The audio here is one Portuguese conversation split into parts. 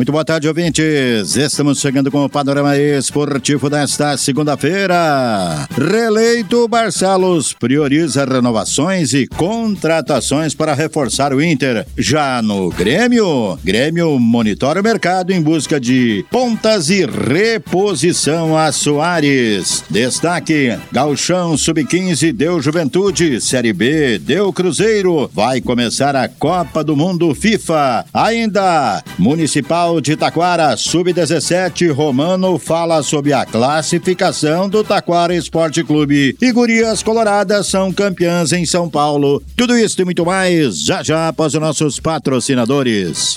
Muito boa tarde, ouvintes. Estamos chegando com o panorama esportivo desta segunda-feira. Reeleito Barcelos prioriza renovações e contratações para reforçar o Inter. Já no Grêmio, Grêmio monitora o mercado em busca de pontas e reposição a Soares. Destaque: Galchão Sub-15 deu Juventude, Série B deu Cruzeiro. Vai começar a Copa do Mundo FIFA. Ainda Municipal de Taquara, sub-17, Romano fala sobre a classificação do Taquara Esporte Clube. E Gurias Coloradas são campeãs em São Paulo. Tudo isso e muito mais já já após os nossos patrocinadores.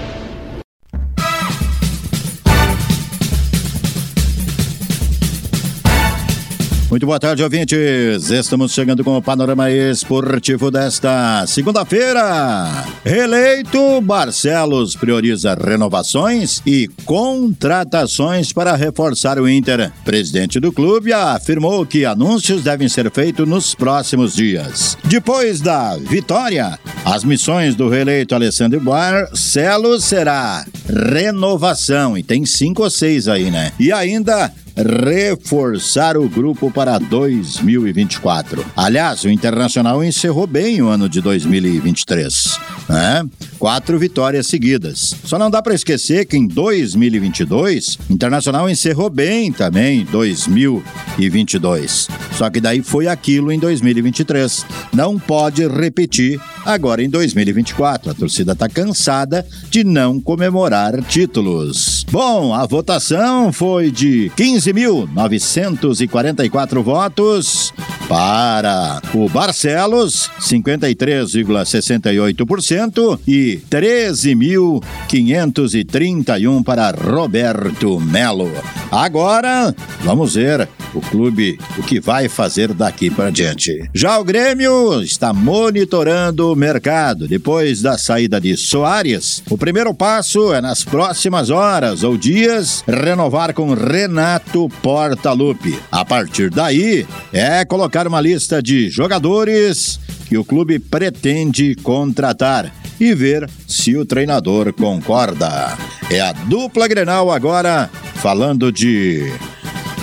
Muito boa tarde, ouvintes. Estamos chegando com o panorama esportivo desta segunda-feira. Reeleito, Barcelos prioriza renovações e contratações para reforçar o Inter. Presidente do clube afirmou que anúncios devem ser feitos nos próximos dias. Depois da vitória, as missões do reeleito Alessandro Barcelos será renovação, e tem cinco ou seis aí, né? E ainda reforçar o grupo para 2024. Aliás, o Internacional encerrou bem o ano de 2023, né? Quatro vitórias seguidas. Só não dá para esquecer que em 2022, o Internacional encerrou bem também 2022. Só que daí foi aquilo em 2023. Não pode repetir agora em 2024. A torcida está cansada de não comemorar títulos. Bom, a votação foi de 15.944 votos para o Barcelos, 53,68% e 13.531 para Roberto Melo. Agora, vamos ver o clube o que vai fazer daqui para diante. Já o Grêmio está monitorando o mercado. Depois da saída de Soares, o primeiro passo é nas próximas horas ou dias renovar com Renato Portaluppi. A partir daí, é colocar uma lista de jogadores que o clube pretende contratar e ver se o treinador concorda. É a dupla Grenal agora falando de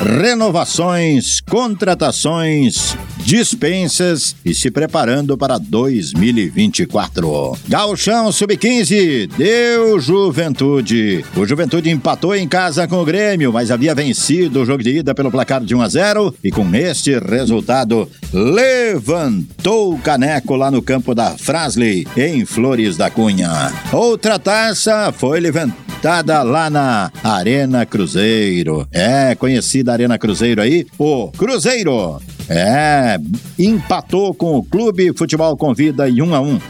renovações, contratações, dispensas e se preparando para 2024. Galchão Sub-15 deu Juventude. O Juventude empatou em casa com o Grêmio, mas havia vencido o jogo de ida pelo placar de 1 a 0 e com este resultado levantou o caneco lá no campo da Frasley em Flores da Cunha. Outra taça foi levantada lá na Arena Cruzeiro. É, conhecida Arena Cruzeiro aí, o Cruzeiro. É, empatou com o Clube Futebol Convida em 1 a 1.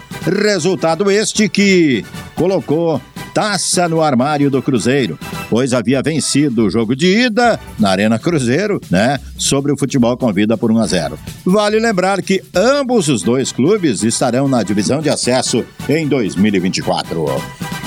Resultado este que colocou taça no armário do Cruzeiro, pois havia vencido o jogo de ida na Arena Cruzeiro, né, sobre o Futebol Convida por 1 a 0. Vale lembrar que ambos os dois clubes estarão na divisão de acesso em 2024.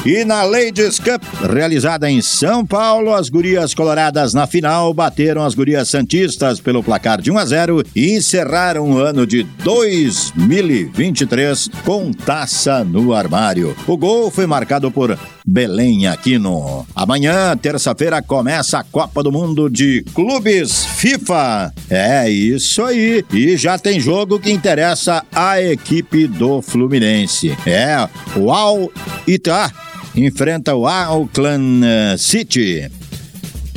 E na Ladies Cup, realizada em São Paulo, as gurias coloradas na final bateram as gurias santistas pelo placar de 1 a 0 e encerraram o ano de 2023 com taça no armário. O gol foi marcado por Belém Aquino. Amanhã, terça-feira, começa a Copa do Mundo de Clubes FIFA. É isso aí. E já tem jogo que interessa a equipe do Fluminense. É, o Al Itá enfrenta o Auckland eh, City.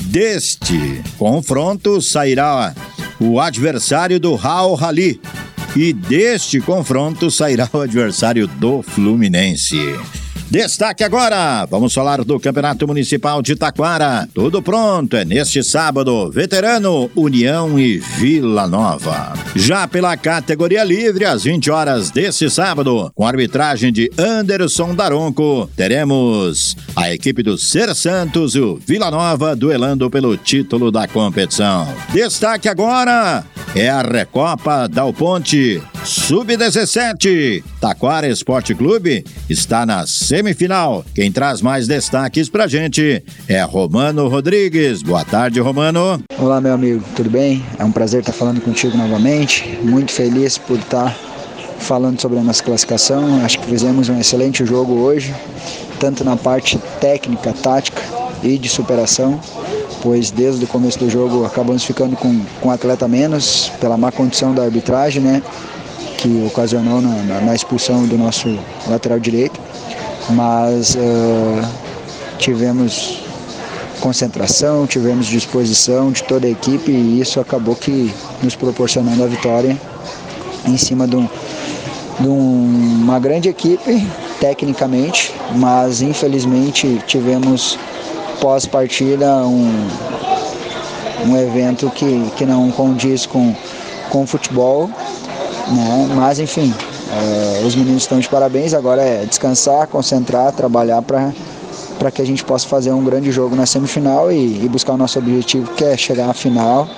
Deste confronto sairá o adversário do Raul Rally. E deste confronto sairá o adversário do Fluminense. Destaque agora, vamos falar do Campeonato Municipal de Taquara. Tudo pronto, é neste sábado, Veterano, União e Vila Nova. Já pela categoria livre, às 20 horas desse sábado, com arbitragem de Anderson Daronco, teremos a equipe do Ser Santos e o Vila Nova duelando pelo título da competição. Destaque agora é a Recopa Dal Ponte Sub-17. Taquara Esporte Clube está na semifinal. Quem traz mais destaques pra gente é Romano Rodrigues. Boa tarde, Romano. Olá, meu amigo, tudo bem? É um prazer estar falando contigo novamente. Muito feliz por estar falando sobre a nossa classificação. Acho que fizemos um excelente jogo hoje, tanto na parte técnica, tática e de superação pois desde o começo do jogo acabamos ficando com, com atleta menos pela má condição da arbitragem, né? Que ocasionou na, na, na expulsão do nosso lateral direito. Mas uh, tivemos concentração, tivemos disposição de toda a equipe e isso acabou que nos proporcionando a vitória em cima de, um, de um, uma grande equipe tecnicamente, mas infelizmente tivemos pós-partida um, um evento que, que não condiz com, com o futebol, né? mas enfim, é, os meninos estão de parabéns, agora é descansar, concentrar, trabalhar para que a gente possa fazer um grande jogo na semifinal e, e, buscar o nosso objetivo, que é chegar à final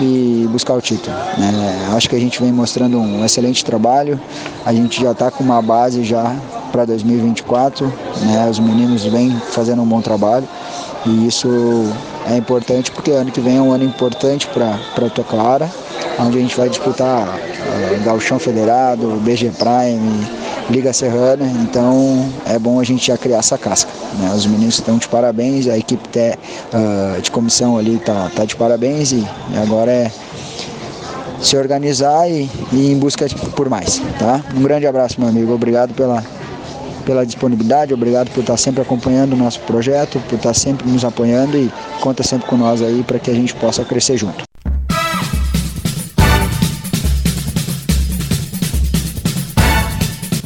e buscar o título. Né? Acho que a gente vem mostrando um excelente trabalho, a gente já está com uma base já para 2024, né? os meninos vêm fazendo um bom trabalho e isso é importante porque ano que vem é um ano importante para a Toclara, onde a gente vai disputar Gauchão Federado, BG Prime, Liga Serrana, então é bom a gente já criar essa casca. Né? Os meninos estão de parabéns, a equipe te, uh, de comissão ali está tá de parabéns e agora é se organizar e, e ir em busca por mais. Tá? Um grande abraço, meu amigo. Obrigado pela, pela disponibilidade, obrigado por estar sempre acompanhando o nosso projeto, por estar sempre nos apoiando e conta sempre com nós aí para que a gente possa crescer junto.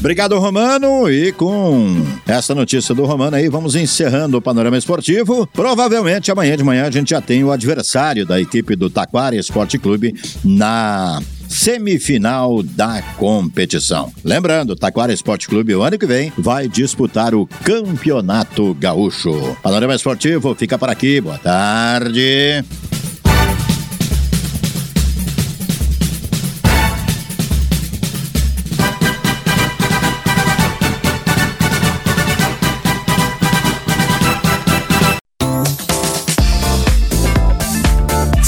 Obrigado, Romano. E com essa notícia do Romano aí, vamos encerrando o panorama esportivo. Provavelmente amanhã de manhã a gente já tem o adversário da equipe do Taquara Esporte Clube na semifinal da competição. Lembrando, Taquara Esporte Clube o ano que vem vai disputar o Campeonato Gaúcho. Panorama Esportivo fica por aqui. Boa tarde.